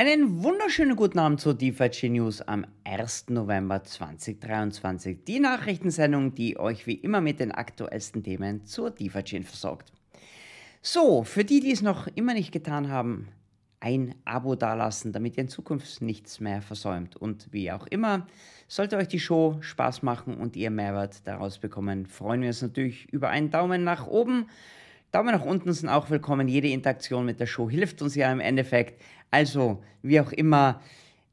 Einen wunderschönen guten Abend zur DeFi News am 1. November 2023. Die Nachrichtensendung, die euch wie immer mit den aktuellsten Themen zur DeFi versorgt. So, für die, die es noch immer nicht getan haben, ein Abo dalassen, damit ihr in Zukunft nichts mehr versäumt. Und wie auch immer, sollte euch die Show Spaß machen und ihr Mehrwert daraus bekommen, freuen wir uns natürlich über einen Daumen nach oben. Daumen nach unten sind auch willkommen. Jede Interaktion mit der Show hilft uns ja im Endeffekt. Also, wie auch immer,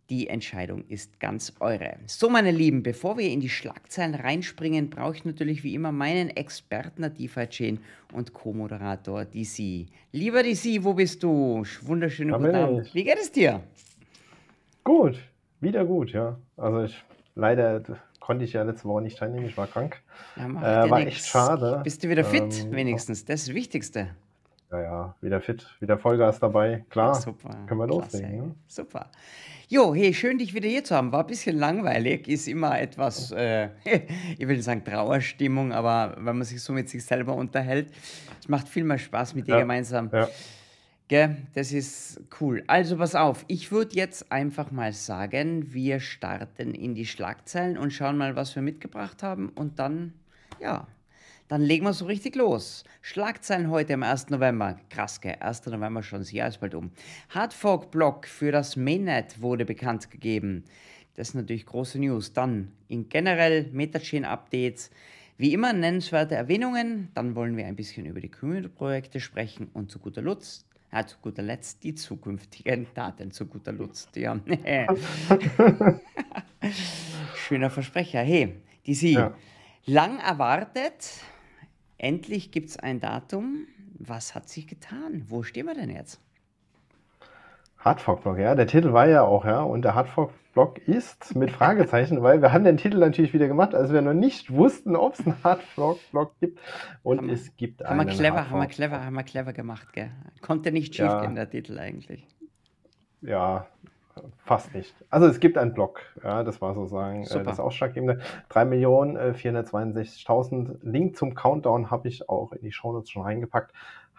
die Entscheidung ist ganz eure. So, meine Lieben, bevor wir in die Schlagzeilen reinspringen, brauche ich natürlich wie immer meinen Experten der DeFi-Chain und Co-Moderator DC. Lieber DC, wo bist du? Wunderschönen guten Abend. Wie geht es dir? Gut, wieder gut, ja. Also ich leider konnte ich ja letzte Woche nicht teilnehmen, ich war krank. Ja, äh, war nix. echt schade. Bist du wieder fit, ähm, wenigstens? Das ist das Wichtigste. Ja, ja, wieder fit, wieder Vollgas dabei. Klar, ja, super. können wir loslegen. Ne? Super. Jo, hey, schön, dich wieder hier zu haben. War ein bisschen langweilig, ist immer etwas, äh, ich will nicht sagen Trauerstimmung, aber wenn man sich so mit sich selber unterhält, es macht viel mehr Spaß mit dir ja, gemeinsam. Ja. Gell, das ist cool. Also pass auf, ich würde jetzt einfach mal sagen, wir starten in die Schlagzeilen und schauen mal, was wir mitgebracht haben und dann, ja, dann legen wir so richtig los. Schlagzeilen heute am 1. November. Krass, gell? 1. November schon, das Jahr ist bald um. Hardfork-Block für das Mainnet wurde bekannt gegeben. Das ist natürlich große News. Dann in generell Metachain-Updates. Wie immer nennenswerte Erwähnungen. Dann wollen wir ein bisschen über die Community-Projekte sprechen und zu guter Letzt, ja, zu guter Letzt die zukünftigen Daten zu guter Letzt. Ja. Schöner Versprecher. Hey, die Sie. Ja. Lang erwartet, Endlich gibt es ein Datum. Was hat sich getan? Wo stehen wir denn jetzt? Hardfork-Blog, ja. Der Titel war ja auch, ja. Und der Hardfork-Blog ist mit Fragezeichen, weil wir haben den Titel natürlich wieder gemacht, als wir noch nicht wussten, ob es einen Hardfork-Blog gibt. Und haben es gibt haben einen. Wir clever, haben wir clever, haben wir clever gemacht, gell? Konnte nicht schief ja. gehen, der Titel eigentlich. Ja, Fast nicht. Also es gibt einen Blog, ja, das war sozusagen äh, das Ausschlaggebende. 3.462.000. Äh, Link zum Countdown habe ich auch in die Shownotes schon reingepackt.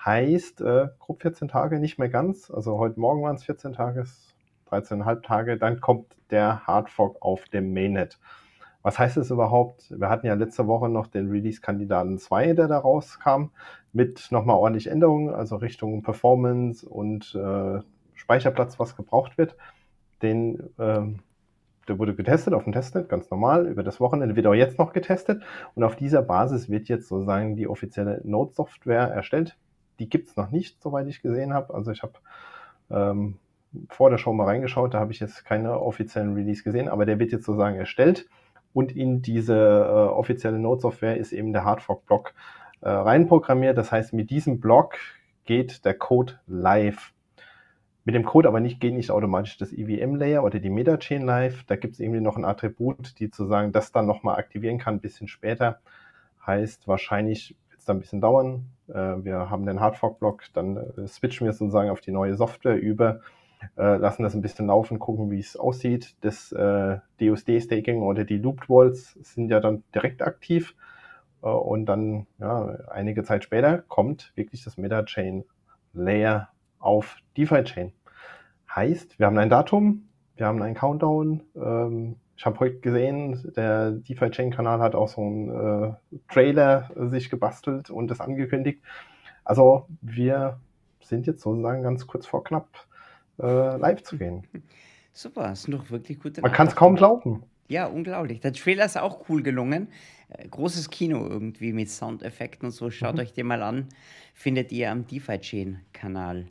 Heißt, äh, grob 14 Tage, nicht mehr ganz. Also heute Morgen waren es 14 Tage, 13,5 Tage. Dann kommt der Hardfork auf dem Mainnet. Was heißt es überhaupt? Wir hatten ja letzte Woche noch den Release-Kandidaten 2, der da rauskam, mit nochmal ordentlich Änderungen, also Richtung Performance und äh, Speicherplatz, was gebraucht wird den, ähm, der wurde getestet auf dem Testnet, ganz normal, über das Wochenende wird auch jetzt noch getestet und auf dieser Basis wird jetzt sozusagen die offizielle Node-Software erstellt. Die gibt's noch nicht, soweit ich gesehen habe. Also ich habe ähm, vor der Show mal reingeschaut, da habe ich jetzt keine offiziellen Release gesehen, aber der wird jetzt sozusagen erstellt und in diese äh, offizielle Node-Software ist eben der Hardfork-Block äh, reinprogrammiert. Das heißt, mit diesem Block geht der Code live. Mit dem Code aber nicht, geht nicht automatisch das EVM-Layer oder die Meta-Chain live. Da gibt es irgendwie noch ein Attribut, die sozusagen das dann nochmal aktivieren kann, ein bisschen später. Heißt, wahrscheinlich wird es da ein bisschen dauern. Äh, wir haben den Hardfork-Block, dann äh, switchen wir sozusagen auf die neue Software über, äh, lassen das ein bisschen laufen, gucken, wie es aussieht. Das äh, DUSD-Staking oder die Looped Walls sind ja dann direkt aktiv. Äh, und dann, ja, einige Zeit später kommt wirklich das Meta-Chain Layer auf DeFi-Chain. Heißt, wir haben ein Datum, wir haben einen Countdown. Ähm, ich habe heute gesehen, der DeFi-Chain-Kanal hat auch so einen äh, Trailer sich gebastelt und das angekündigt. Also wir sind jetzt sozusagen ganz kurz vor knapp äh, live zu gehen. Super, sind doch wirklich gute Man kann es kaum glauben. Ja, unglaublich. Der Trailer ist auch cool gelungen. Äh, großes Kino irgendwie mit Soundeffekten und so. Schaut mhm. euch den mal an. Findet ihr am DeFi-Chain-Kanal.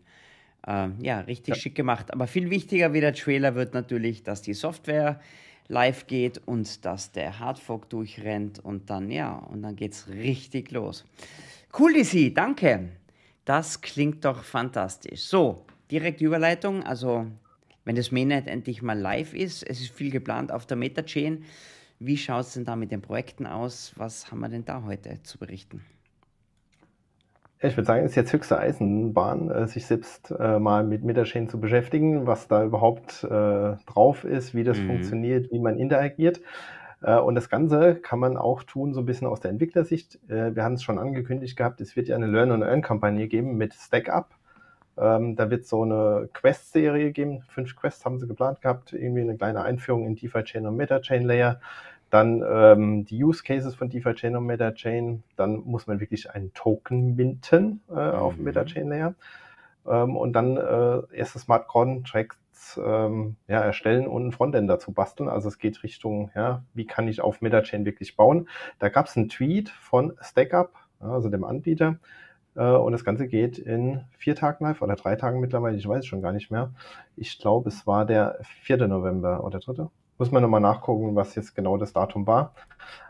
Äh, ja, richtig ja. schick gemacht. Aber viel wichtiger wie der Trailer wird natürlich, dass die Software live geht und dass der Hardfork durchrennt und dann, ja, und dann geht's richtig los. Cool, DC, danke. Das klingt doch fantastisch. So, direkte Überleitung. Also, wenn das Mainnet endlich mal live ist, es ist viel geplant auf der Meta-Chain. Wie schaut es denn da mit den Projekten aus? Was haben wir denn da heute zu berichten? Ich würde sagen, es ist jetzt höchste Eisenbahn, äh, sich selbst äh, mal mit Metachain zu beschäftigen, was da überhaupt äh, drauf ist, wie das mhm. funktioniert, wie man interagiert. Äh, und das Ganze kann man auch tun, so ein bisschen aus der Entwicklersicht. Äh, wir haben es schon angekündigt gehabt, es wird ja eine Learn-and-Earn-Kampagne geben mit StackUp. Ähm, da wird so eine Quest-Serie geben. Fünf Quests haben sie geplant gehabt. Irgendwie eine kleine Einführung in DeFi-Chain und Meta-Chain-Layer. Dann ähm, die Use Cases von DeFi-Chain und Meta-Chain. Dann muss man wirklich einen Token minten äh, mhm. auf Meta-Chain-Layer. Ähm, und dann äh, erste Smart Contracts ähm, ja, erstellen und ein Frontend dazu basteln. Also es geht Richtung, ja, wie kann ich auf Meta-Chain wirklich bauen. Da gab es einen Tweet von StackUp, also dem Anbieter, und das Ganze geht in vier Tagen live oder drei Tagen mittlerweile, ich weiß schon gar nicht mehr. Ich glaube, es war der 4. November oder 3. Muss man nochmal nachgucken, was jetzt genau das Datum war.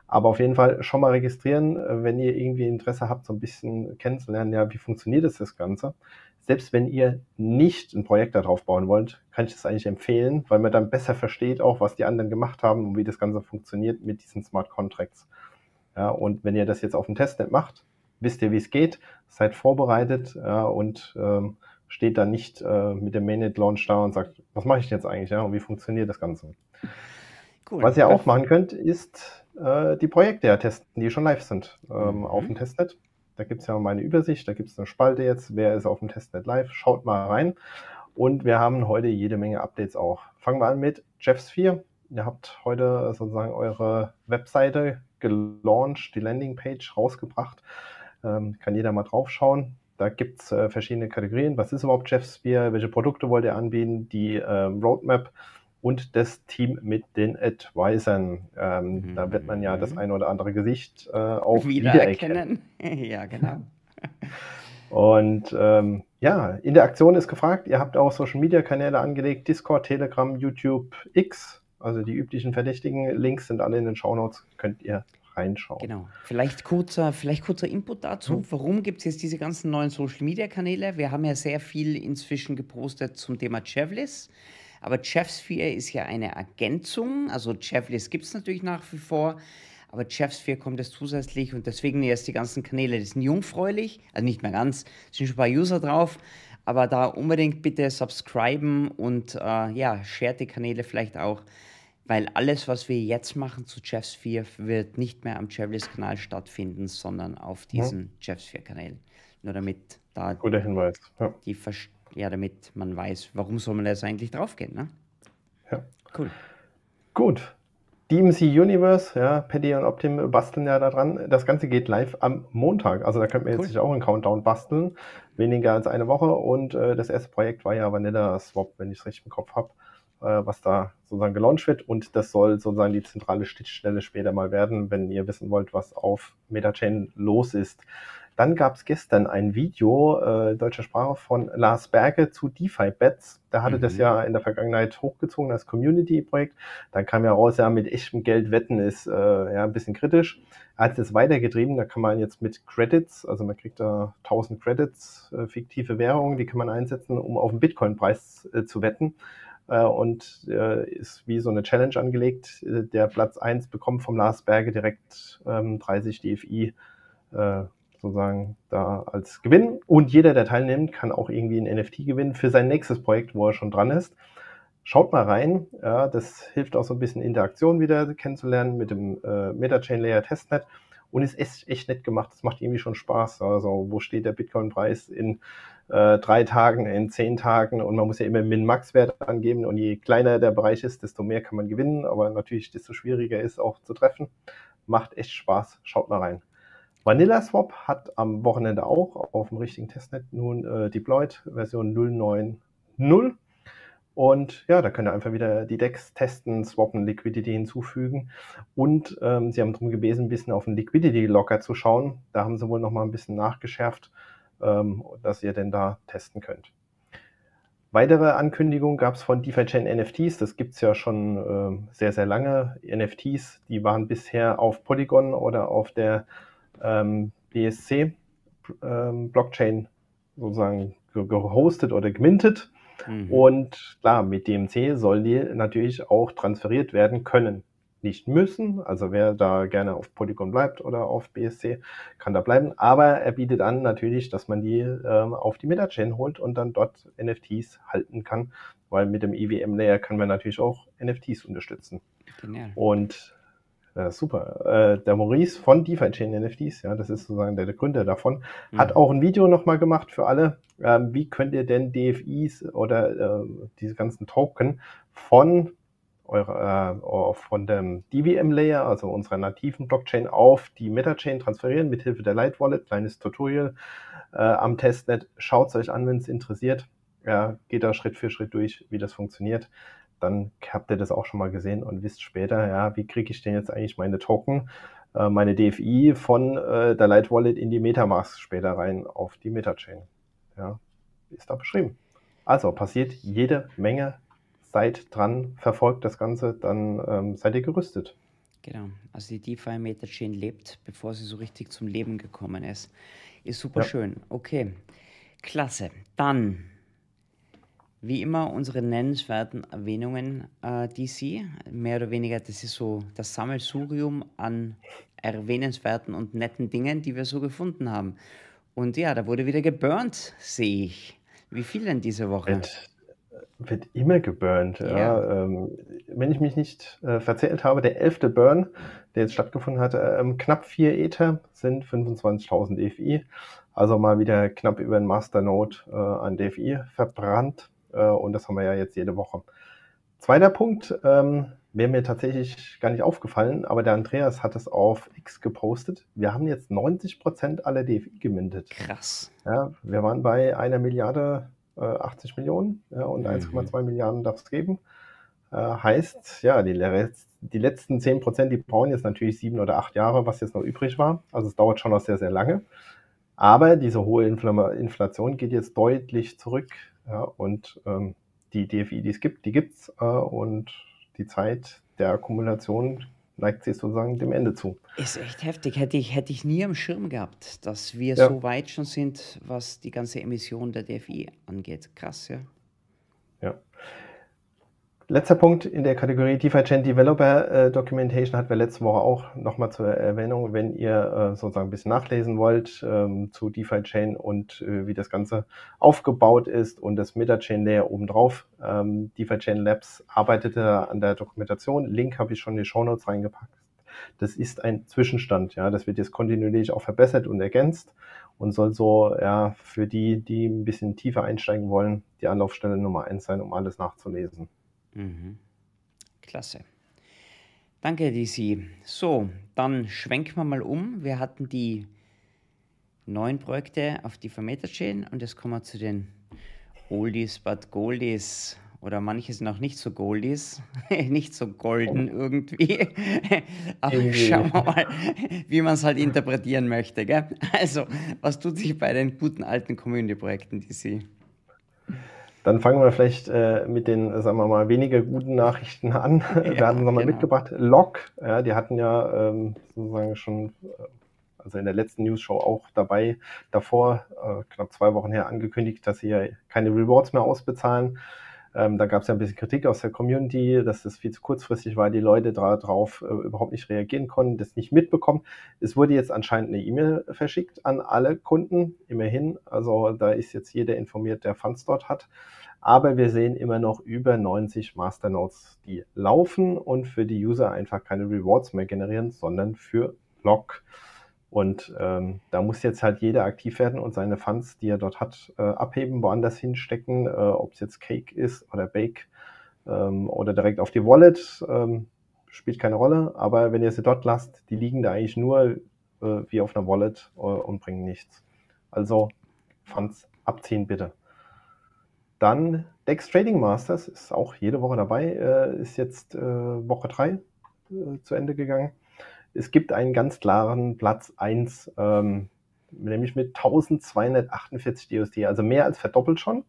Aber auf jeden Fall schon mal registrieren, äh, wenn ihr irgendwie Interesse habt, so ein bisschen kennenzulernen, ja, wie funktioniert das, das Ganze. Selbst wenn ihr nicht ein Projekt darauf bauen wollt, kann ich das eigentlich empfehlen, weil man dann besser versteht auch, was die anderen gemacht haben und wie das Ganze funktioniert mit diesen Smart Contracts. Ja, und wenn ihr das jetzt auf dem Testnet macht, wisst ihr, wie es geht, seid vorbereitet ja, und ähm, steht da nicht äh, mit dem Mainnet-Launch da und sagt, was mache ich jetzt eigentlich ja, und wie funktioniert das Ganze. Cool. Was ihr auch machen könnt, ist äh, die Projekte ja testen, die schon live sind ähm, mhm. auf dem Testnet. Da gibt es ja meine Übersicht, da gibt es eine Spalte jetzt, wer ist auf dem Testnet live, schaut mal rein. Und wir haben heute jede Menge Updates auch. Fangen wir an mit Jeffsphere. Ihr habt heute sozusagen eure Webseite gelauncht, die Landingpage rausgebracht. Ähm, kann jeder mal drauf schauen. Da gibt es äh, verschiedene Kategorien. Was ist überhaupt Jeffsphere? Welche Produkte wollt ihr anbieten? Die ähm, Roadmap und das Team mit den Advisern. Ähm, mhm. Da wird man ja das mhm. ein oder andere Gesicht äh, auch wiedererkennen. ja, genau. Und ähm, ja, in der Aktion ist gefragt, ihr habt auch Social Media Kanäle angelegt, Discord, Telegram, YouTube, X, also die üblichen Verdächtigen. Links sind alle in den Show Notes, könnt ihr reinschauen. Genau. Vielleicht kurzer, vielleicht kurzer Input dazu. Hm. Warum gibt es jetzt diese ganzen neuen Social Media Kanäle? Wir haben ja sehr viel inzwischen gepostet zum Thema Chevlis. Aber Chefsphere ist ja eine Ergänzung. Also Chevlis gibt es natürlich nach wie vor. Aber Chefsphere kommt jetzt zusätzlich und deswegen erst die ganzen Kanäle, die sind jungfräulich, also nicht mehr ganz, es sind schon ein paar User drauf, aber da unbedingt bitte subscriben und äh, ja, shared die Kanäle vielleicht auch weil alles, was wir jetzt machen zu Chefsphere, wird nicht mehr am Chevlis-Kanal stattfinden, sondern auf diesen hm. Chefsphere-Kanal. Nur damit da Guter Hinweis. Ja. Die ja, damit man weiß, warum soll man das eigentlich draufgehen, ne? Ja. Cool. Gut. DMC Universe, ja, Paddy und Optim basteln ja daran. Das Ganze geht live am Montag. Also da könnt ihr cool. jetzt sich auch einen Countdown basteln. Weniger als eine Woche. Und äh, das erste Projekt war ja Vanilla Swap, wenn ich es richtig im Kopf habe. Äh, was da sozusagen gelauncht wird. Und das soll sozusagen die zentrale Stichstelle später mal werden, wenn ihr wissen wollt, was auf MetaChain los ist. Dann gab es gestern ein Video äh, deutscher Sprache von Lars Berge zu DeFi-Bets. Da hatte mhm. das ja in der Vergangenheit hochgezogen als Community-Projekt. Dann kam ja raus, ja, mit echtem Geld wetten ist äh, ja ein bisschen kritisch. Er hat es weitergetrieben. Da kann man jetzt mit Credits, also man kriegt da 1000 Credits, äh, fiktive Währungen, die kann man einsetzen, um auf den Bitcoin-Preis äh, zu wetten äh, und äh, ist wie so eine Challenge angelegt. Äh, der Platz 1 bekommt vom Lars Berge direkt ähm, 30 DFI äh, sozusagen da als Gewinn. Und jeder, der teilnimmt, kann auch irgendwie ein NFT gewinnen für sein nächstes Projekt, wo er schon dran ist. Schaut mal rein. Ja, das hilft auch so ein bisschen Interaktion wieder kennenzulernen mit dem äh, MetaChain Layer Testnet und ist echt, echt nett gemacht. Das macht irgendwie schon Spaß. Also, wo steht der Bitcoin-Preis in äh, drei Tagen, in zehn Tagen und man muss ja immer Min-Max-Wert angeben und je kleiner der Bereich ist, desto mehr kann man gewinnen, aber natürlich desto schwieriger ist auch zu treffen. Macht echt Spaß, schaut mal rein. Vanilla Swap hat am Wochenende auch auf dem richtigen Testnet nun äh, deployed, Version 0.9.0. Und ja, da könnt ihr einfach wieder die Decks testen, swappen, Liquidity hinzufügen. Und ähm, sie haben darum gebeten, ein bisschen auf den Liquidity Locker zu schauen. Da haben sie wohl noch mal ein bisschen nachgeschärft ähm, dass ihr denn da testen könnt. Weitere Ankündigungen gab es von DeFi Chain NFTs. Das gibt es ja schon äh, sehr, sehr lange. NFTs, die waren bisher auf Polygon oder auf der ähm, BSC ähm, Blockchain sozusagen gehostet oder gemintet. Mhm. Und klar, mit DMC sollen die natürlich auch transferiert werden können nicht müssen. Also wer da gerne auf Polygon bleibt oder auf BSC, kann da bleiben. Aber er bietet an natürlich, dass man die ähm, auf die Metachain holt und dann dort NFTs halten kann, weil mit dem EVM-Layer kann man natürlich auch NFTs unterstützen. Genial. Und äh, super. Äh, der Maurice von DeFi Chain NFTs, ja, das ist sozusagen der, der Gründer davon, mhm. hat auch ein Video nochmal gemacht für alle, ähm, wie könnt ihr denn DFIs oder äh, diese ganzen Token von eure, äh, von dem DVM-Layer, also unserer nativen Blockchain, auf die Metachain transferieren mit Hilfe der Light Wallet. Kleines Tutorial äh, am Testnet. Schaut es euch an, wenn es interessiert. Ja, geht da Schritt für Schritt durch, wie das funktioniert. Dann habt ihr das auch schon mal gesehen und wisst später, ja, wie kriege ich denn jetzt eigentlich meine Token, äh, meine DFI von äh, der Light Wallet in die Metamask später rein auf die Metachain. Ja, ist da beschrieben. Also passiert jede Menge seid dran, verfolgt das Ganze, dann ähm, seid ihr gerüstet. Genau, also die DeFi Metachain lebt, bevor sie so richtig zum Leben gekommen ist. Ist super ja. schön. Okay, klasse. Dann, wie immer, unsere nennenswerten Erwähnungen, äh, DC. Mehr oder weniger, das ist so das Sammelsurium an erwähnenswerten und netten Dingen, die wir so gefunden haben. Und ja, da wurde wieder geburnt, sehe ich. Wie viel denn diese Woche? Mit wird immer geburnt. Ja. ja ähm, wenn ich mich nicht äh, verzählt habe, der elfte Burn, der jetzt stattgefunden hat, ähm, knapp 4 Ether sind 25.000 DFI. Also mal wieder knapp über ein Masternode äh, an DFI verbrannt. Äh, und das haben wir ja jetzt jede Woche. Zweiter Punkt, ähm, wäre mir tatsächlich gar nicht aufgefallen, aber der Andreas hat es auf X gepostet. Wir haben jetzt 90% aller DFI gemintet. Krass. Ja, wir waren bei einer Milliarde 80 äh, Millionen ja, und mhm. 1,2 Milliarden darf es geben. Äh, heißt, ja, die, die letzten 10 Prozent, die brauchen jetzt natürlich sieben oder acht Jahre, was jetzt noch übrig war. Also es dauert schon noch sehr, sehr lange. Aber diese hohe Infl Inflation geht jetzt deutlich zurück. Ja, und ähm, die DFI, die es gibt, die gibt es. Äh, und die Zeit der Akkumulation neigt sich sozusagen dem Ende zu. Ist echt heftig. Hätte ich, hätte ich nie am Schirm gehabt, dass wir ja. so weit schon sind, was die ganze Emission der DFI angeht. Krass, ja. Ja. Letzter Punkt in der Kategorie DeFi Chain Developer äh, Documentation hatten wir letzte Woche auch nochmal zur Erwähnung, wenn ihr äh, sozusagen ein bisschen nachlesen wollt ähm, zu DeFi Chain und äh, wie das Ganze aufgebaut ist und das Meta-Chain Layer obendrauf. Ähm, DeFi Chain Labs arbeitete an der Dokumentation. Link habe ich schon in die Show Notes reingepackt. Das ist ein Zwischenstand, ja. Das wird jetzt kontinuierlich auch verbessert und ergänzt und soll so, ja, für die, die ein bisschen tiefer einsteigen wollen, die Anlaufstelle Nummer eins sein, um alles nachzulesen. Mhm. Klasse. Danke, DC. So, dann schwenken wir mal um. Wir hatten die neuen Projekte auf die Vermeter Chain und jetzt kommen wir zu den Oldies but Goldies oder manche sind auch nicht so Goldies, nicht so golden oh. irgendwie. Aber schauen wir mal, wie man es halt interpretieren möchte. Gell? Also, was tut sich bei den guten alten Community-Projekten, DC? Dann fangen wir vielleicht äh, mit den, sagen wir mal, weniger guten Nachrichten an. Ja, wir hatten nochmal genau. mitgebracht. Log, ja, die hatten ja ähm, sozusagen schon, äh, also in der letzten News-Show auch dabei, davor, äh, knapp zwei Wochen her, angekündigt, dass sie ja keine Rewards mehr ausbezahlen. Ähm, da gab es ja ein bisschen Kritik aus der Community, dass das viel zu kurzfristig war, die Leute darauf äh, überhaupt nicht reagieren konnten, das nicht mitbekommen. Es wurde jetzt anscheinend eine E-Mail verschickt an alle Kunden, immerhin. Also da ist jetzt jeder informiert, der Funds dort hat. Aber wir sehen immer noch über 90 Masternodes, die laufen und für die User einfach keine Rewards mehr generieren, sondern für Log. Und ähm, da muss jetzt halt jeder aktiv werden und seine Funds, die er dort hat, äh, abheben, woanders hinstecken, äh, ob es jetzt Cake ist oder Bake ähm, oder direkt auf die Wallet, ähm, spielt keine Rolle. Aber wenn ihr sie dort lasst, die liegen da eigentlich nur äh, wie auf einer Wallet äh, und bringen nichts. Also Funds abziehen bitte. Dann Dex Trading Masters ist auch jede Woche dabei, äh, ist jetzt äh, Woche 3 äh, zu Ende gegangen es gibt einen ganz klaren Platz 1, ähm, nämlich mit 1248 DUSD, also mehr als verdoppelt schon.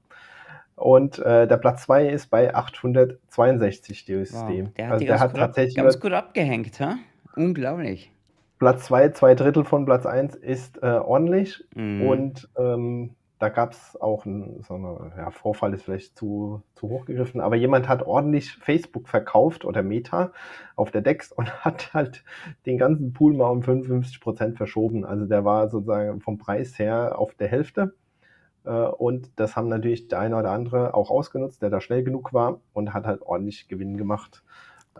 Und äh, der Platz 2 ist bei 862 DUSD. Wow, der hat, also der hat gut tatsächlich ganz gut abgehängt, ha? Unglaublich. Platz 2, zwei Drittel von Platz 1 ist äh, ordentlich. Mhm. Und ähm, da gab es auch einen, so eine, ja, Vorfall ist vielleicht zu, zu hoch gegriffen, aber jemand hat ordentlich Facebook verkauft oder Meta auf der DEX und hat halt den ganzen Pool mal um 55 Prozent verschoben. Also der war sozusagen vom Preis her auf der Hälfte. Äh, und das haben natürlich der eine oder andere auch ausgenutzt, der da schnell genug war und hat halt ordentlich Gewinn gemacht.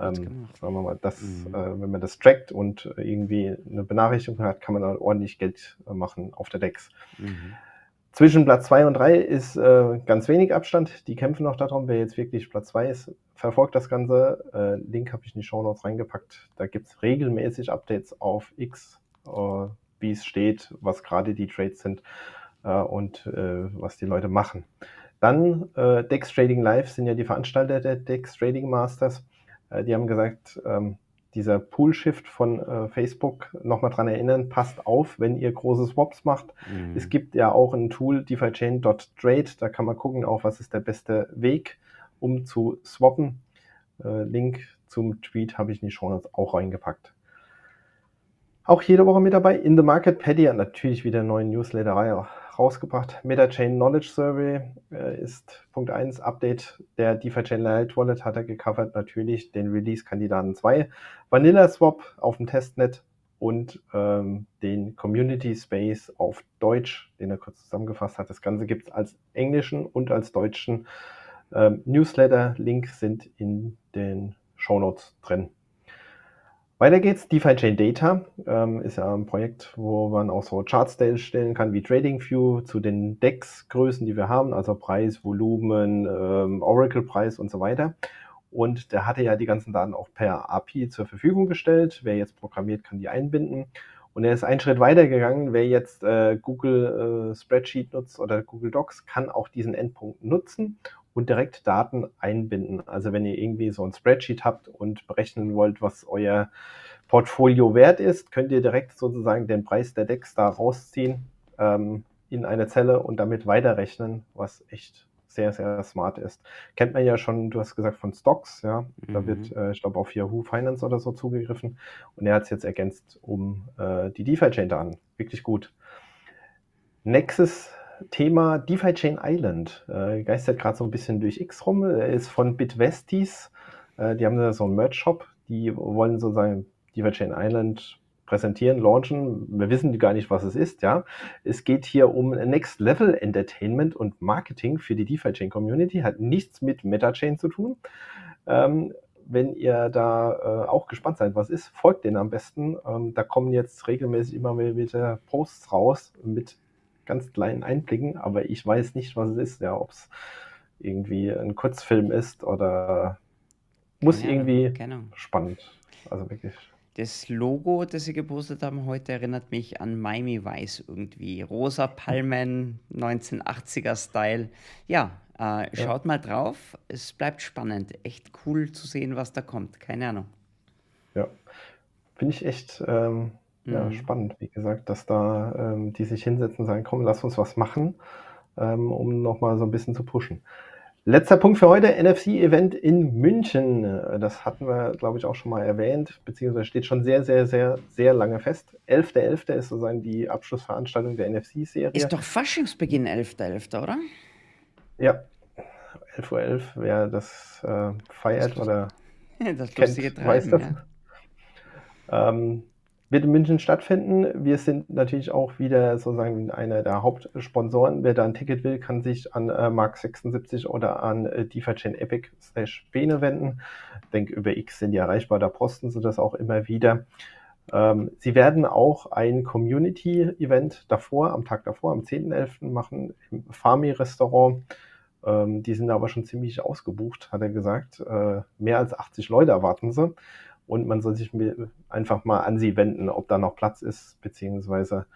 Ähm, sagen wir mal, das, mhm. äh, wenn man das trackt und irgendwie eine Benachrichtigung hat, kann man dann ordentlich Geld äh, machen auf der DEX. Mhm. Zwischen Platz 2 und 3 ist äh, ganz wenig Abstand. Die kämpfen noch darum, wer jetzt wirklich Platz 2 ist. Verfolgt das Ganze. Äh, Link habe ich in die Show Notes reingepackt. Da gibt es regelmäßig Updates auf X, äh, wie es steht, was gerade die Trades sind äh, und äh, was die Leute machen. Dann äh, Dex Trading Live sind ja die Veranstalter der Dex Trading Masters. die haben gesagt, ähm, dieser Pool-Shift von äh, Facebook nochmal dran erinnern, passt auf, wenn ihr große Swaps macht. Mhm. Es gibt ja auch ein Tool, DeFiChain.trade, da kann man gucken, auch was ist der beste Weg, um zu swappen. Äh, Link zum Tweet habe ich in die Show Notes auch reingepackt. Auch jede Woche mit dabei in the Market. Paddy natürlich wieder einen neuen Newsletter rausgebracht. MetaChain Knowledge Survey äh, ist Punkt 1 Update der DeFi-Chain Light Wallet hat er gecovert. Natürlich den Release-Kandidaten 2. Vanilla Swap auf dem Testnet und ähm, den Community Space auf Deutsch, den er kurz zusammengefasst hat. Das Ganze gibt es als englischen und als deutschen ähm, Newsletter. Link sind in den Show Notes drin. Weiter geht's. DeFi Chain Data ähm, ist ja ein Projekt, wo man auch so Charts stellen kann wie TradingView zu den DEX-Größen, die wir haben, also Preis, Volumen, ähm, Oracle-Preis und so weiter. Und der hatte ja die ganzen Daten auch per API zur Verfügung gestellt. Wer jetzt programmiert, kann die einbinden. Und er ist einen Schritt weiter gegangen. Wer jetzt äh, Google äh, Spreadsheet nutzt oder Google Docs, kann auch diesen Endpunkt nutzen und direkt Daten einbinden. Also wenn ihr irgendwie so ein Spreadsheet habt und berechnen wollt, was euer Portfolio wert ist, könnt ihr direkt sozusagen den Preis der Decks da rausziehen ähm, in eine Zelle und damit weiterrechnen, was echt sehr, sehr smart ist. Kennt man ja schon, du hast gesagt, von Stocks, ja. Mhm. Da wird, äh, ich glaube, auf Yahoo Finance oder so zugegriffen. Und er hat es jetzt ergänzt um äh, die DeFi-Chain da an. Wirklich gut. Nexus Thema DeFi Chain Island. Äh, geistert gerade so ein bisschen durch X rum. Ist von Bitwesties. Äh, die haben da so einen Merch-Shop. Die wollen sozusagen DeFi Chain Island präsentieren, launchen. Wir wissen gar nicht, was es ist, ja. Es geht hier um Next Level Entertainment und Marketing für die DeFi Chain Community. Hat nichts mit MetaChain zu tun. Ähm, wenn ihr da äh, auch gespannt seid, was ist, folgt denen am besten. Ähm, da kommen jetzt regelmäßig immer wieder Posts raus mit ganz kleinen Einblicken, aber ich weiß nicht, was es ist, ja, ob es irgendwie ein Kurzfilm ist oder muss ja, irgendwie genau. spannend. Also wirklich. Das Logo, das sie gepostet haben heute, erinnert mich an Miami Weiß irgendwie. Rosa Palmen, 1980er-Style. Ja, äh, schaut ja. mal drauf. Es bleibt spannend. Echt cool zu sehen, was da kommt. Keine Ahnung. Ja, finde ich echt ähm, ja, Mhm. spannend, wie gesagt, dass da ähm, die sich hinsetzen und sagen, komm, lass uns was machen, ähm, um nochmal so ein bisschen zu pushen. Letzter Punkt für heute, NFC-Event in München. Äh, das hatten wir, glaube ich, auch schon mal erwähnt, beziehungsweise steht schon sehr, sehr, sehr, sehr lange fest. 11.11. ist sozusagen die Abschlussveranstaltung der NFC-Serie. Ist doch Faschingsbeginn 11.11., oder? Ja, 11.11 Uhr, wer das äh, feiert das oder das kennt, weiß das. Ja. Ähm, wird in München stattfinden. Wir sind natürlich auch wieder sozusagen einer der Hauptsponsoren. Wer da ein Ticket will, kann sich an äh, Mark76 oder an äh, DeFi-Chain Epic slash Bene wenden. Ich denke, über X sind die erreichbar, da posten sie das auch immer wieder. Ähm, sie werden auch ein Community-Event davor, am Tag davor, am 10.11. machen im Farmi-Restaurant. Ähm, die sind aber schon ziemlich ausgebucht, hat er gesagt. Äh, mehr als 80 Leute erwarten sie und man soll sich einfach mal an sie wenden, ob da noch Platz ist, beziehungsweise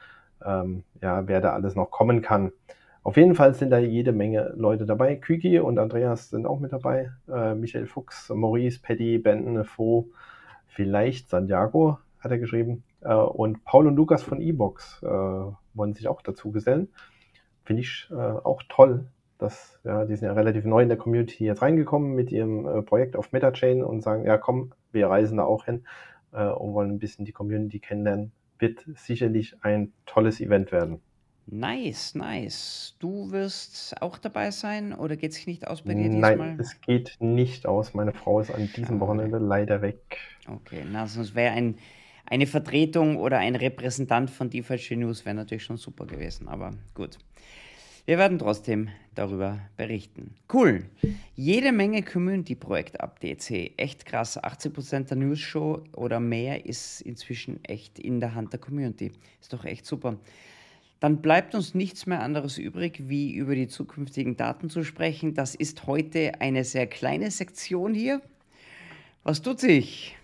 ähm, ja, wer da alles noch kommen kann. Auf jeden Fall sind da jede Menge Leute dabei. Küki und Andreas sind auch mit dabei. Äh, Michael Fuchs, Maurice, Paddy, Benton, Fo, vielleicht Santiago, hat er geschrieben. Äh, und Paul und Lukas von E-Box äh, wollen sich auch dazu gesellen. Finde ich äh, auch toll, dass, ja, die sind ja relativ neu in der Community jetzt reingekommen mit ihrem äh, Projekt auf MetaChain und sagen, ja komm, wir reisen da auch hin äh, und wollen ein bisschen die Community kennenlernen. Wird sicherlich ein tolles Event werden. Nice, nice. Du wirst auch dabei sein oder geht es nicht aus bei dir diesmal? Nein, es geht nicht aus. Meine Frau ist an diesem Wochenende leider weg. Okay, na, sonst wäre ein, eine Vertretung oder ein Repräsentant von DeFi News wäre natürlich schon super gewesen, aber gut. Wir werden trotzdem darüber berichten. Cool. Jede Menge Community-Projekt-Updates. Echt krass. 80% der News-Show oder mehr ist inzwischen echt in der Hand der Community. Ist doch echt super. Dann bleibt uns nichts mehr anderes übrig, wie über die zukünftigen Daten zu sprechen. Das ist heute eine sehr kleine Sektion hier. Was tut sich?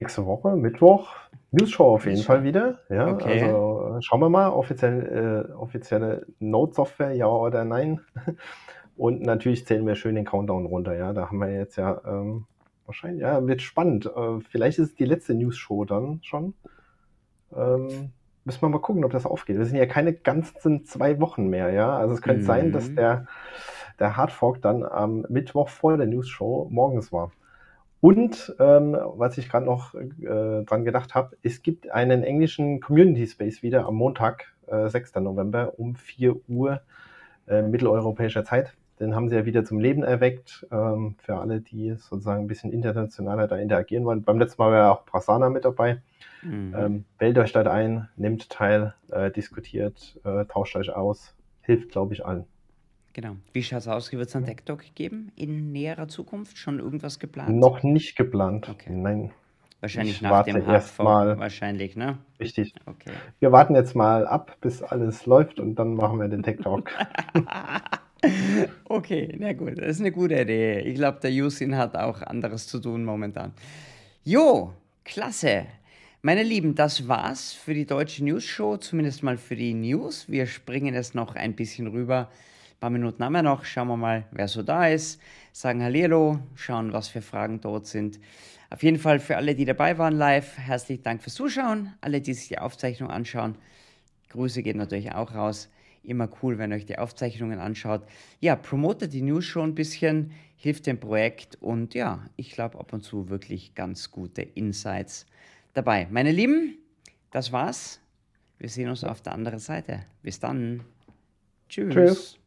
Nächste Woche, Mittwoch, News-Show auf jeden. Fall wieder. Ja, Okay. also schauen wir mal, offiziell, äh, offizielle Note-Software, ja oder nein. Und natürlich zählen wir schön den Countdown runter. Ja, da haben wir jetzt ja ähm, wahrscheinlich, ja, wird spannend. Äh, vielleicht ist es die letzte News-Show dann schon. Ähm, müssen wir mal gucken, ob das aufgeht. Wir sind ja keine ganzen zwei Wochen mehr, ja. Also es könnte sein, dass Mhm. der, der Hardfork dann am Mittwoch vor der News-Show morgens war. Und ähm, was ich gerade noch äh, dran gedacht habe, es gibt einen englischen Community Space wieder am Montag, äh, 6. November um 4 Uhr äh, mitteleuropäischer Zeit. Den haben sie ja wieder zum Leben erweckt, ähm, für alle, die sozusagen ein bisschen internationaler da interagieren wollen. Beim letzten Mal war ja auch Prasanna mit dabei. Mhm. Ähm, wählt euch dort ein, nehmt teil, äh, diskutiert, äh, tauscht euch aus. Hilft, glaube ich, allen. Genau. Wie schaut es aus? Wird es einen TikTok geben in näherer Zukunft? Schon irgendwas geplant? Noch nicht geplant. Okay. Nein, Wahrscheinlich ich nach warte dem erst Hardfork. mal. Wahrscheinlich, ne? richtig. Okay. Wir warten jetzt mal ab, bis alles läuft und dann machen wir den TikTok. Okay, na gut, das ist eine gute Idee. Ich glaube, der Yusin hat auch anderes zu tun momentan. Jo, klasse. Meine Lieben, das war's für die deutsche News Show, zumindest mal für die News. Wir springen es noch ein bisschen rüber. Ein paar Minuten haben wir noch. Schauen wir mal, wer so da ist. Sagen Hallihallo, schauen, was für Fragen dort sind. Auf jeden Fall für alle, die dabei waren live, herzlichen Dank fürs Zuschauen. Alle, die sich die Aufzeichnung anschauen, Grüße gehen natürlich auch raus. Immer cool, wenn ihr euch die Aufzeichnungen anschaut. Ja, promotet die News schon ein bisschen, hilft dem Projekt und ja, ich glaube ab und zu wirklich ganz gute Insights dabei. Meine Lieben, das war's. Wir sehen uns auf der anderen Seite. Bis dann. Tschüss. Tschüss.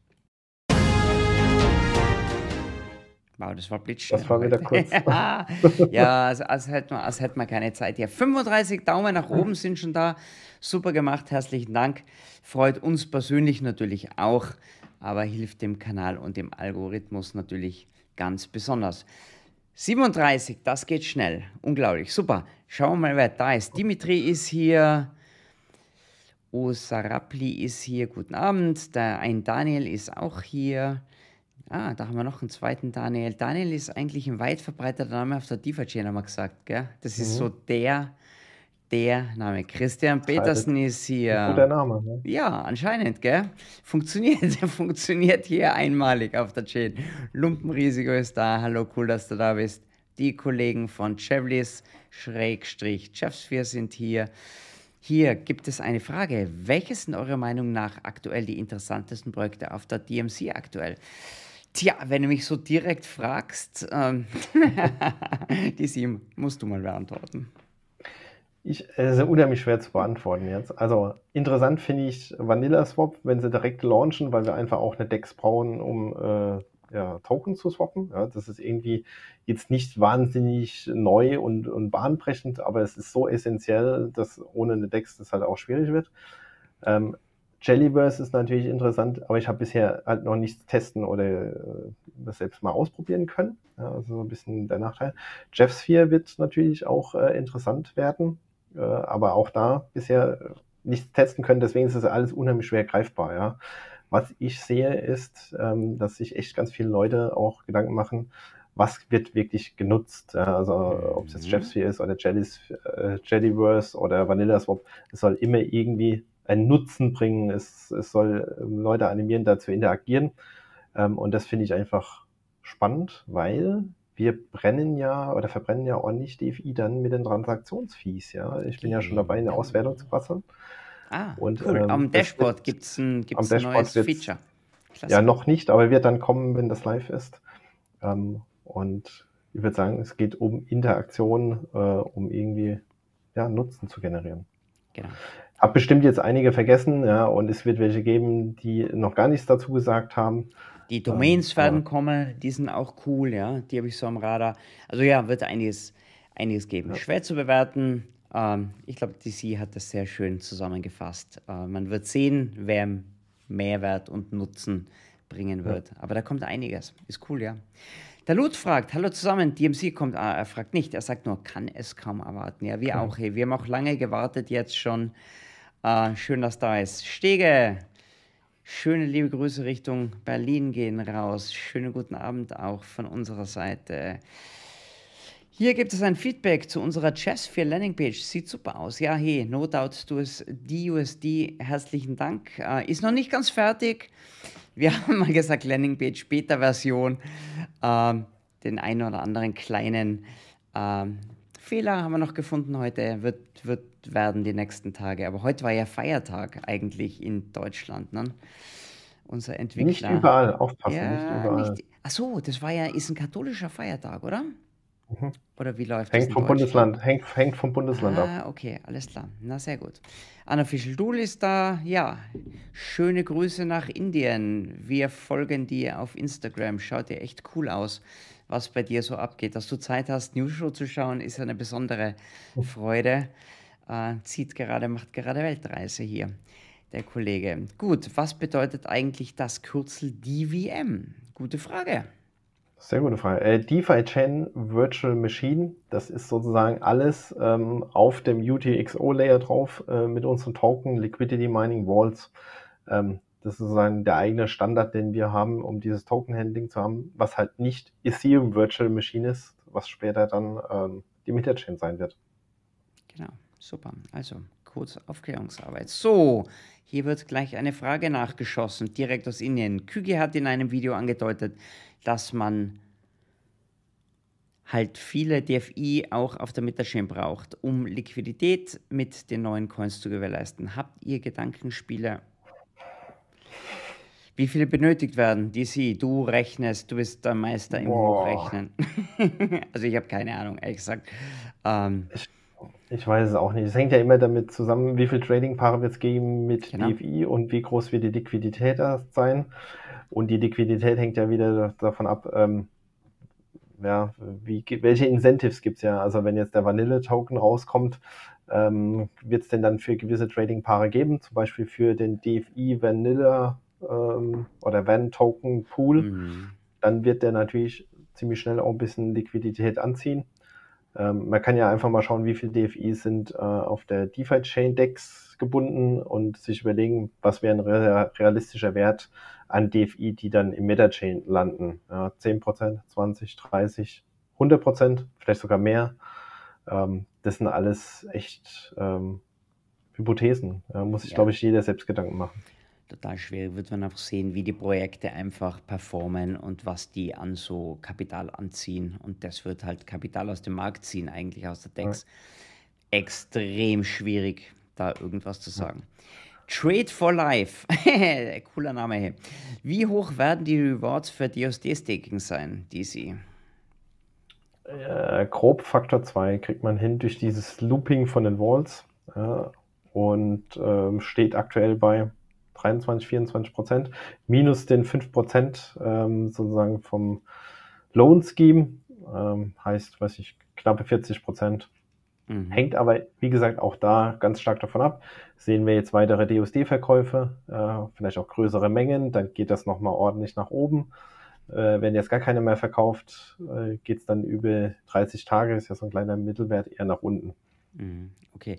Wow, das war blitzschnell. Das war wieder kurz. ja, als, als, hätten wir, als hätten wir keine Zeit hier. 35 Daumen nach oben sind schon da. Super gemacht, herzlichen Dank. Freut uns persönlich natürlich auch, aber hilft dem Kanal und dem Algorithmus natürlich ganz besonders. 37, das geht schnell. Unglaublich. Super. Schauen wir mal, wer da ist. Dimitri ist hier. Osarapli ist hier. Guten Abend. Der ein Daniel ist auch hier. Ah, da haben wir noch einen zweiten Daniel. Daniel ist eigentlich ein weit verbreiteter Name auf der DIVA-Chain, haben wir gesagt, gell? Das ist so der, der Name. Christian Petersen ist Guter hier. Name. Ne? Ja, anscheinend, gell? Funktioniert, funktioniert hier einmalig auf der Chain. Lumpenrisiko ist da. Hallo, cool, dass du da bist. Die Kollegen von Chevlis, Schrägstrich, Chefsphere sind hier. Hier gibt es eine Frage. Welches sind eurer Meinung nach aktuell die interessantesten Projekte auf der DMC aktuell? Tja, wenn du mich so direkt fragst, ähm, die sieben musst du mal beantworten. Ich, es ist unheimlich schwer zu beantworten jetzt. Also interessant finde ich Vanilla Swap, wenn sie direkt launchen, weil wir einfach auch eine Dex brauchen, um äh, ja, Token zu swappen. Ja, das ist irgendwie jetzt nicht wahnsinnig neu und, und bahnbrechend, aber es ist so essentiell, dass ohne eine Dex das halt auch schwierig wird. Ähm, Jellyverse ist natürlich interessant, aber ich habe bisher halt noch nichts testen oder äh, das selbst mal ausprobieren können. Ja, also so ein bisschen der Nachteil. Jeffsphere wird natürlich auch äh, interessant werden, äh, aber auch da bisher äh, nichts testen können, deswegen ist es alles unheimlich schwer greifbar. Ja. Was ich sehe, ist, ähm, dass sich echt ganz viele Leute auch Gedanken machen, was wird wirklich genutzt. Also ob es jetzt Mhm. Jeffsphere ist oder Jellys, äh, Jellyverse oder Vanilla Swap, es soll immer irgendwie einen Nutzen bringen. Es, es soll ähm, Leute animieren, da zu interagieren. Ähm, und das finde ich einfach spannend, weil wir brennen ja oder verbrennen ja ordentlich DFI dann mit den Transaktionsfees. Ja, ich bin ja schon dabei, eine Auswertung zu basteln. Ah, Und, cool. ähm, Am das Dashboard gibt es ein, gibt's ein neues Feature. Klasse. Ja, noch nicht, aber wird dann kommen, wenn das live ist. Ähm, und ich würde sagen, es geht um Interaktion, äh, um irgendwie ja, Nutzen zu generieren. Genau. Hab bestimmt jetzt einige vergessen, ja, und es wird welche geben, die noch gar nichts dazu gesagt haben. Die Domains Ähm, werden ja. kommen, die sind auch cool, ja. Die habe ich so am Radar. Also ja, wird einiges, einiges geben. Ja. Schwer zu bewerten. Ähm, ich glaube, DC hat das sehr schön zusammengefasst. Äh, man wird sehen, wer Mehrwert und Nutzen bringen wird. Aber da kommt einiges. Ist cool, ja. Der Lut fragt, hallo zusammen, DMC kommt, ah, er fragt nicht, er sagt nur, kann es kaum erwarten. Ja, wir auch, hey, wir haben auch lange gewartet jetzt schon. Äh, schön, dass da ist. Stege, schöne liebe Grüße Richtung Berlin gehen raus. Schönen guten Abend auch von unserer Seite. Hier gibt es ein Feedback zu unserer Chess 4 Landingpage. Sieht super aus. Ja, hey, no doubt, du es DUSD. Herzlichen Dank. Äh, ist noch nicht ganz fertig. Wir haben mal gesagt, Landingpage Beta-Version. Ähm, den einen oder anderen kleinen ähm, Fehler haben wir noch gefunden heute. Wird, wird werden die nächsten Tage. Aber heute war ja Feiertag eigentlich in Deutschland. Ne? Unser Entwickler. Nicht überall, aufpassen, ja, nicht überall. Nicht, ach so, das war ja, ist ein katholischer Feiertag, oder? Mhm. Oder wie läuft Hängt das? vom Bundesland, hängt, hängt vom Bundesland ab. Ah, okay, alles klar. Na, sehr gut. Unofficial Duel ist da. Ja, schöne Grüße nach Indien. Wir folgen dir auf Instagram. Schaut dir echt cool aus, was bei dir so abgeht. Dass du Zeit hast, News Show zu schauen, ist eine besondere Freude. Äh, zieht gerade, macht gerade Weltreise hier, der Kollege. Gut, was bedeutet eigentlich das Kürzel DVM? Gute Frage. Sehr gute Frage. Äh, DeFi Chain Virtual Machine, das ist sozusagen alles ähm, auf dem UTXO-Layer drauf äh, mit unseren Token, Liquidity Mining Walls. Ähm, das ist sozusagen der eigene Standard, den wir haben, um dieses Token-Handling zu haben, was halt nicht Ethereum Virtual Machine ist, was später dann ähm, die Metachain sein wird. Genau, super. Also kurze Aufklärungsarbeit. So, hier wird gleich eine Frage nachgeschossen, direkt aus Indien. Küge hat in einem Video angedeutet, dass man halt viele DFI auch auf der Metachain braucht, um Liquidität mit den neuen Coins zu gewährleisten. Habt ihr Gedankenspiele? Wie viele benötigt werden? DC, du rechnest, du bist der Meister im Boah. Hochrechnen. also ich habe keine Ahnung, ehrlich gesagt. Ähm, Ich, ich weiß es auch nicht. Es hängt ja immer damit zusammen, wie viele Trading-Paare wird es geben mit Genau. DFI und wie groß wird die Liquidität sein. Und die Liquidität hängt ja wieder davon ab, ähm, ja, wie, welche Incentives gibt es ja. Also wenn jetzt der Vanille-Token rauskommt, ähm, wird es denn dann für gewisse Trading-Paare geben, zum Beispiel für den DFI Vanilla ähm, oder Van-Token Pool mhm. dann wird der natürlich ziemlich schnell auch ein bisschen Liquidität anziehen. Ähm, man kann ja einfach mal schauen, wie viele DFIs sind äh, auf der DeFi-Chain Dex gebunden und sich überlegen, was wäre ein re realistischer Wert an DFI, die dann im Meta-Chain landen. Ja, 10%, 20, 30, 100%, vielleicht sogar mehr. Ähm, das sind alles echt ähm, Hypothesen. Da muss sich, Ja. glaube ich, jeder selbst Gedanken machen. Total schwierig. Wird man einfach sehen, wie die Projekte einfach performen und was die an so Kapital anziehen. Und das wird halt Kapital aus dem Markt ziehen, eigentlich aus der DEX. Extrem schwierig, da irgendwas zu sagen. Trade for Life. Cooler Name hier. Wie hoch werden die Rewards für DSD-Staking sein, DC? Äh, grob Faktor 2 kriegt man hin durch dieses Looping von den Walls ja, und ähm, steht aktuell bei 23, 24 Prozent, minus den 5 Prozent ähm, sozusagen vom Loan Scheme, ähm, heißt, weiß ich, knappe 40 Prozent. Mhm. Hängt aber, wie gesagt, auch da ganz stark davon ab. Sehen wir jetzt weitere DUSD-Verkäufe, äh, vielleicht auch größere Mengen, dann geht das nochmal ordentlich nach oben. Äh, wenn jetzt gar keine mehr verkauft, äh, geht es dann über 30 Tage, ist ja so ein kleiner Mittelwert, eher nach unten. Mhm, Okay.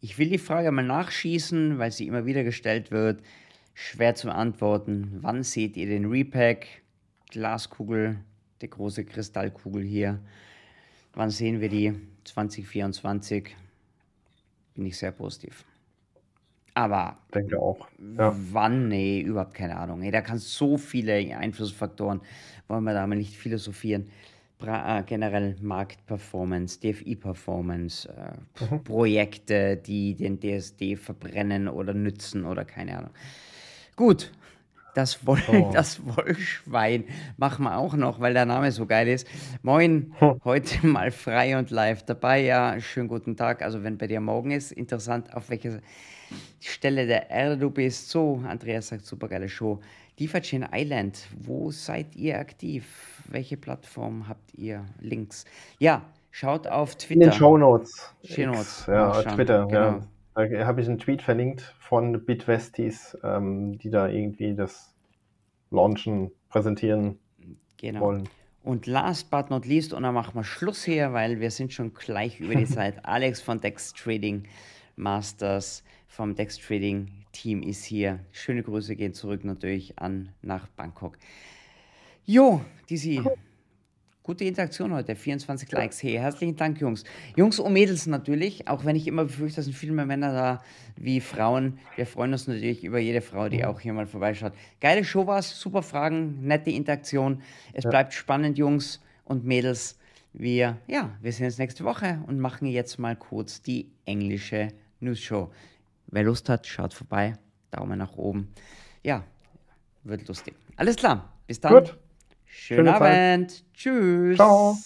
Ich will die Frage mal nachschießen, weil sie immer wieder gestellt wird. Schwer zu beantworten. Wann seht ihr den Repack? Glaskugel, die große Kristallkugel hier. Wann sehen wir die? 2024. Bin ich sehr positiv. Aber Denke auch. Ja. wann? Nee, überhaupt keine Ahnung. Hey, da kann es so viele Einflussfaktoren, wollen wir da mal nicht philosophieren. Bra äh, generell Marktperformance, DFI-Performance, äh, Mhm. Projekte, die den DSD verbrennen oder nützen oder keine Ahnung. Gut, das, Woll Oh. das Wollschwein machen wir auch noch, weil der Name so geil ist. Moin, heute mal frei und live dabei. Ja, schönen guten Tag. Also wenn bei dir morgen ist, interessant, auf welche Stelle der Erde du bist. So, Andreas sagt, super geile Show. DeFi Island, wo seid ihr aktiv? Welche Plattform habt ihr? Links. Ja, schaut auf In Twitter. den Show Notes. Shownotes, Ja, nachschauen, Twitter, genau. ja. Da habe ich einen Tweet verlinkt von Bitwesties, ähm, die da irgendwie das Launchen präsentieren Genau. wollen. Und last but not least, und dann machen wir Schluss hier, weil wir sind schon gleich über die Zeit. Alex von Dex Trading Masters vom Dex Trading Team ist hier. Schöne Grüße gehen zurück natürlich an nach Bangkok. Jo, Dizzy. Cool. Gute Interaktion heute, 24 ja. Likes. Hey, herzlichen Dank, Jungs. Jungs und Mädels natürlich, auch wenn ich immer befürchte, dass sind viel mehr Männer da wie Frauen. Wir freuen uns natürlich über jede Frau, die auch hier mal vorbeischaut. Geile Show war's, super Fragen, nette Interaktion. Es ja. bleibt spannend, Jungs und Mädels. Wir, ja, wir sehen uns nächste Woche und machen jetzt mal kurz die englische News Show. Wer Lust hat, schaut vorbei. Daumen nach oben. Ja, wird lustig. Alles klar. Bis dann. Gut. Schönen Schöne Abend. Zeit. Tschüss. Ciao.